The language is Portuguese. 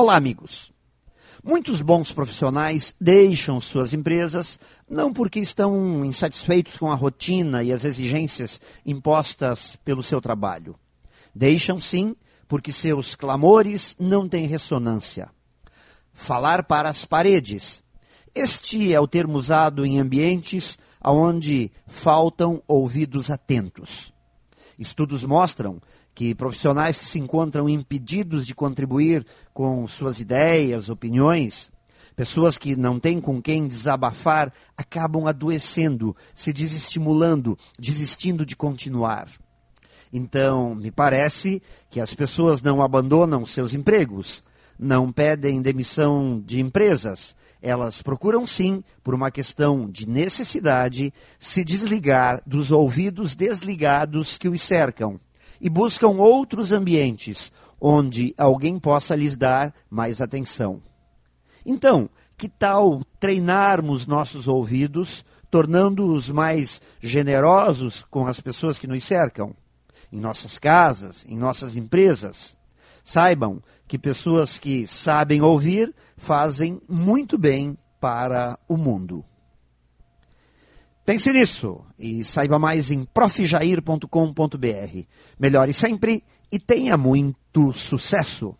Olá, amigos. Muitos bons profissionais deixam suas empresas não porque estão insatisfeitos com a rotina e as exigências impostas pelo seu trabalho. Deixam sim porque seus clamores não têm ressonância. Falar para as paredes. Este é o termo usado em ambientes onde faltam ouvidos atentos. Estudos mostram que profissionais que se encontram impedidos de contribuir com suas ideias, opiniões, pessoas que não têm com quem desabafar, acabam adoecendo, se desestimulando, desistindo de continuar. Então, me parece que as pessoas não abandonam seus empregos, não pedem demissão de empresas. Elas procuram sim, por uma questão de necessidade, se desligar dos ouvidos desligados que os cercam e buscam outros ambientes onde alguém possa lhes dar mais atenção. Então, que tal treinarmos nossos ouvidos, tornando-os mais generosos com as pessoas que nos cercam? Em nossas casas, em nossas empresas. Saibam que pessoas que sabem ouvir fazem muito bem para o mundo. Pense nisso e saiba mais em profjair.com.br. Melhore sempre e tenha muito sucesso!